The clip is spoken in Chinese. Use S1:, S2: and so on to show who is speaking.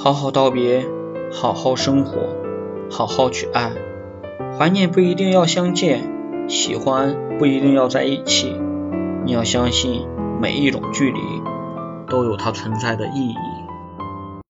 S1: 好好道别好好生活好好去爱。怀念不一定要相见喜欢不一定要在一起。你要相信每一种距离都有它存在的意义。